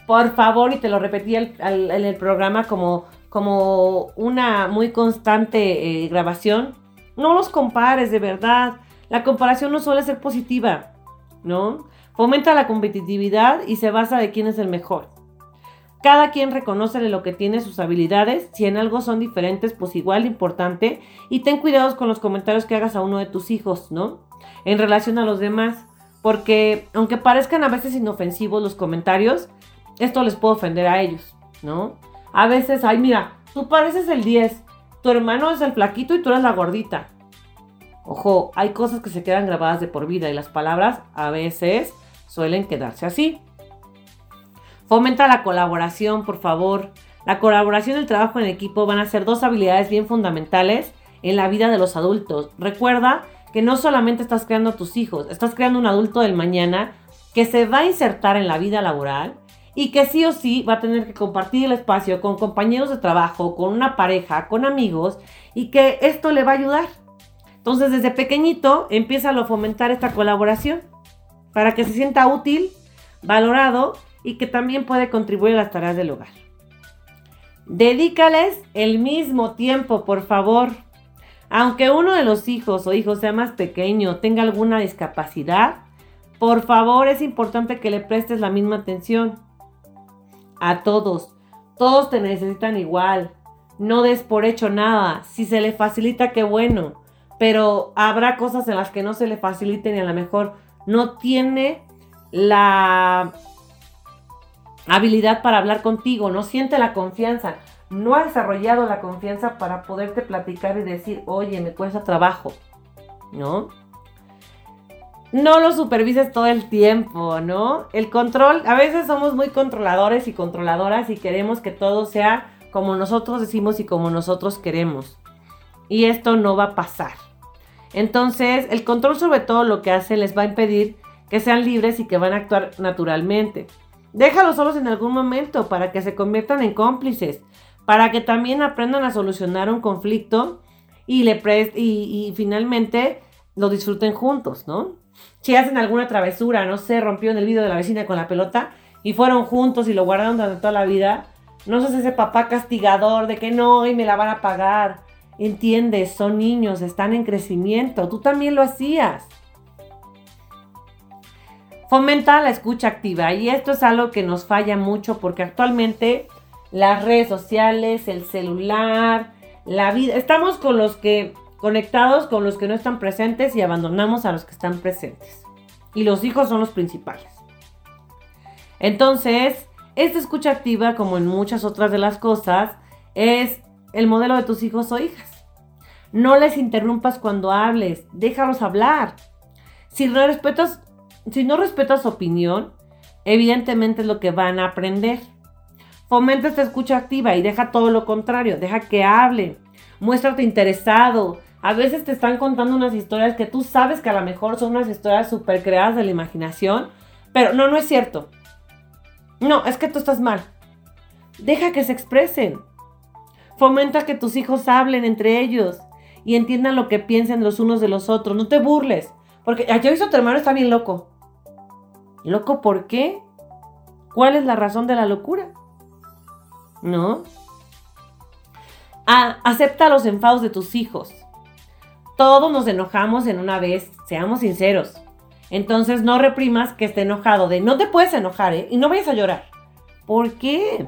por favor, y te lo repetí en el programa como, como una muy constante eh, grabación, no los compares de verdad. La comparación no suele ser positiva, ¿no? Fomenta la competitividad y se basa de quién es el mejor. Cada quien reconoce lo que tiene sus habilidades. Si en algo son diferentes, pues igual importante. Y ten cuidados con los comentarios que hagas a uno de tus hijos, ¿no? En relación a los demás. Porque aunque parezcan a veces inofensivos los comentarios, esto les puede ofender a ellos, ¿no? A veces, ay, mira, tú pareces el 10, tu hermano es el flaquito y tú eres la gordita. Ojo, hay cosas que se quedan grabadas de por vida y las palabras a veces suelen quedarse así. Fomenta la colaboración, por favor. La colaboración y el trabajo en equipo van a ser dos habilidades bien fundamentales en la vida de los adultos. Recuerda que no solamente estás creando a tus hijos, estás creando un adulto del mañana que se va a insertar en la vida laboral y que sí o sí va a tener que compartir el espacio con compañeros de trabajo, con una pareja, con amigos y que esto le va a ayudar. Entonces desde pequeñito empieza a fomentar esta colaboración para que se sienta útil, valorado y que también puede contribuir a las tareas del hogar. Dedícales el mismo tiempo, por favor. Aunque uno de los hijos o hijos sea más pequeño, tenga alguna discapacidad, por favor es importante que le prestes la misma atención. A todos. Todos te necesitan igual. No des por hecho nada. Si se le facilita, qué bueno. Pero habrá cosas en las que no se le faciliten y a lo mejor no tiene la habilidad para hablar contigo, no siente la confianza no ha desarrollado la confianza para poderte platicar y decir, oye, me cuesta trabajo, ¿no? no lo supervises todo el tiempo, ¿no? El control, a veces somos muy controladores y controladoras y queremos que todo sea como nosotros decimos y como nosotros queremos. Y esto no va a pasar. Entonces, el control sobre todo lo que hace les va a impedir que sean libres y que van a actuar naturalmente. Déjalos solos en algún momento para que se conviertan en cómplices, para que también aprendan a solucionar un conflicto y, le y, finalmente lo disfruten juntos, ¿no? Si hacen alguna travesura, no sé, rompió en el vidrio de la vecina con la pelota y fueron juntos y lo guardaron durante toda la vida, no seas ese papá castigador de que no, y me la van a pagar. Entiendes, son niños, están en crecimiento, tú también lo hacías. Fomenta la escucha activa y esto es algo que nos falla mucho porque actualmente las redes sociales, el celular, la vida, estamos con los que conectados con los que no están presentes y abandonamos a los que están presentes. Y los hijos son los principales. Entonces, esta escucha activa, como en muchas otras de las cosas, es el modelo de tus hijos o hijas. No les interrumpas cuando hables, déjalos hablar. Si no respetas si no respetas su opinión, evidentemente es lo que van a aprender. Fomenta esta escucha activa y deja todo lo contrario, deja que hable, muéstrate interesado. A veces te están contando unas historias que tú sabes que a lo mejor son unas historias súper creadas de la imaginación, pero no, no es cierto. No, es que tú estás mal. Deja que se expresen. Fomenta que tus hijos hablen entre ellos y entiendan lo que piensen los unos de los otros. No te burles. Porque yo visto tu hermano está bien loco. ¿Loco por qué? ¿Cuál es la razón de la locura? ¿No? acepta los enfados de tus hijos. Todos nos enojamos en una vez, seamos sinceros. Entonces no reprimas que esté enojado de no te puedes enojar ¿eh? y no vayas a llorar. ¿Por qué?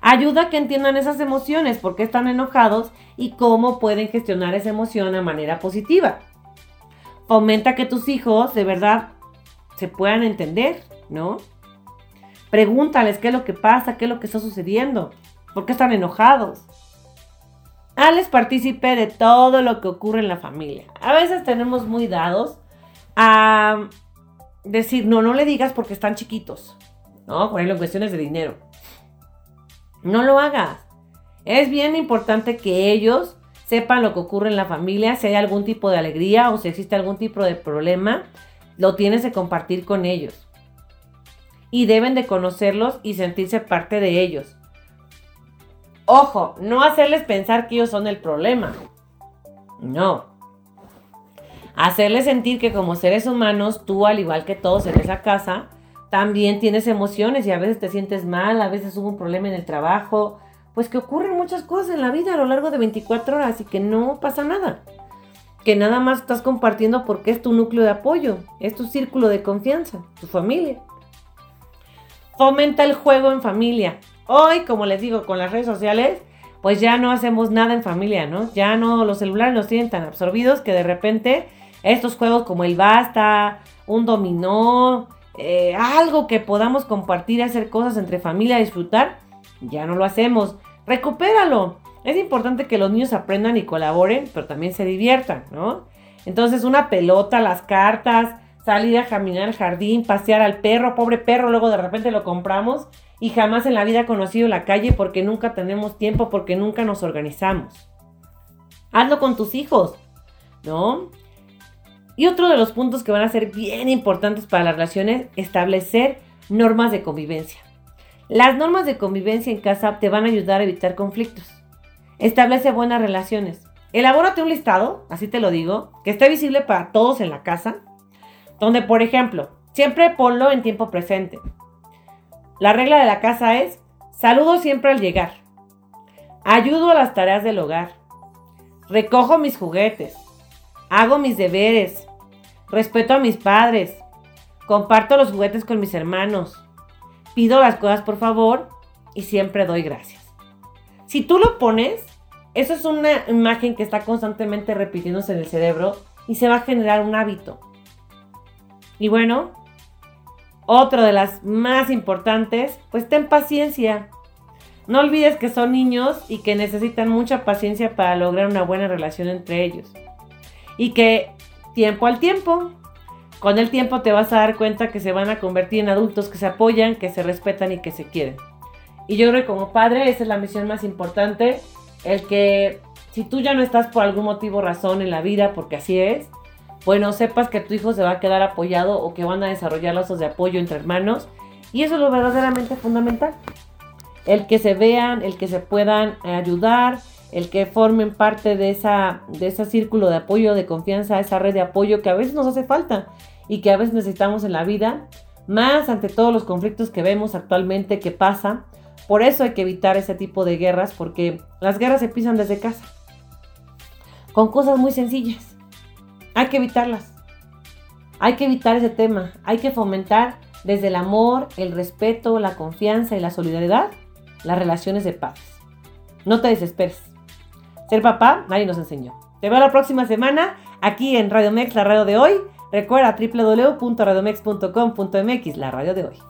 Ayuda a que entiendan esas emociones, por qué están enojados y cómo pueden gestionar esa emoción de manera positiva. Fomenta que tus hijos de verdad se puedan entender, ¿no? Pregúntales qué es lo que pasa, qué es lo que está sucediendo, por qué están enojados. Hales partícipe de todo lo que ocurre en la familia. A veces tenemos muy dados a decir, no, no le digas porque están chiquitos, ¿no? Por ejemplo, en cuestiones de dinero. No lo hagas. Es bien importante que ellos sepan lo que ocurre en la familia, si hay algún tipo de alegría o si existe algún tipo de problema, lo tienes que compartir con ellos. Y deben de conocerlos y sentirse parte de ellos. Ojo, no hacerles pensar que ellos son el problema. No. Hacerles sentir que como seres humanos, tú al igual que todos en esa casa, también tienes emociones y a veces te sientes mal, a veces hubo un problema en el trabajo, pues que ocurren muchas cosas en la vida a lo largo de 24 horas y que no pasa nada. Que nada más estás compartiendo porque es tu núcleo de apoyo, es tu círculo de confianza, tu familia. Fomenta el juego en familia. Hoy, como les digo, con las redes sociales, pues ya no hacemos nada en familia, ¿no? Ya no, los celulares nos tienen tan absorbidos que de repente estos juegos como el basta, un dominó, eh, algo que podamos compartir, hacer cosas entre familia, disfrutar, ya no lo hacemos. Recupéralo. Es importante que los niños aprendan y colaboren, pero también se diviertan, ¿no? Entonces, una pelota, las cartas, salir a caminar al jardín, pasear al perro, pobre perro, luego de repente lo compramos y jamás en la vida ha conocido la calle porque nunca tenemos tiempo, porque nunca nos organizamos. Hazlo con tus hijos, ¿no? Y otro de los puntos que van a ser bien importantes para las relaciones, establecer normas de convivencia. Las normas de convivencia en casa te van a ayudar a evitar conflictos. Establece buenas relaciones. Elabórate un listado, así te lo digo, que esté visible para todos en la casa, donde, por ejemplo, siempre ponlo en tiempo presente. La regla de la casa es, saludo siempre al llegar. Ayudo a las tareas del hogar. Recojo mis juguetes. Hago mis deberes. Respeto a mis padres. Comparto los juguetes con mis hermanos pido las cosas por favor y siempre doy gracias. Si tú lo pones, eso es una imagen que está constantemente repitiéndose en el cerebro y se va a generar un hábito. Y bueno, otra de las más importantes, pues ten paciencia. No olvides que son niños y que necesitan mucha paciencia para lograr una buena relación entre ellos. Y que tiempo al tiempo, con el tiempo te vas a dar cuenta que se van a convertir en adultos que se apoyan, que se respetan y que se quieren. Y yo creo que como padre esa es la misión más importante, el que si tú ya no estás por algún motivo razón en la vida, porque así es, bueno, sepas que tu hijo se va a quedar apoyado o que van a desarrollar lazos de apoyo entre hermanos. Y eso es lo verdaderamente fundamental. El que se vean, el que se puedan ayudar, el que formen parte de, esa, de ese círculo de apoyo, de confianza, esa red de apoyo que a veces nos hace falta y que a veces necesitamos en la vida, más ante todos los conflictos que vemos actualmente que pasa. Por eso hay que evitar ese tipo de guerras, porque las guerras se pisan desde casa, con cosas muy sencillas. Hay que evitarlas. Hay que evitar ese tema. Hay que fomentar desde el amor, el respeto, la confianza y la solidaridad las relaciones de paz. No te desesperes. Ser papá, nadie nos enseñó. Te veo la próxima semana aquí en Radio Mex, la radio de hoy. Recuerda www.radiomex.com.mx, la radio de hoy.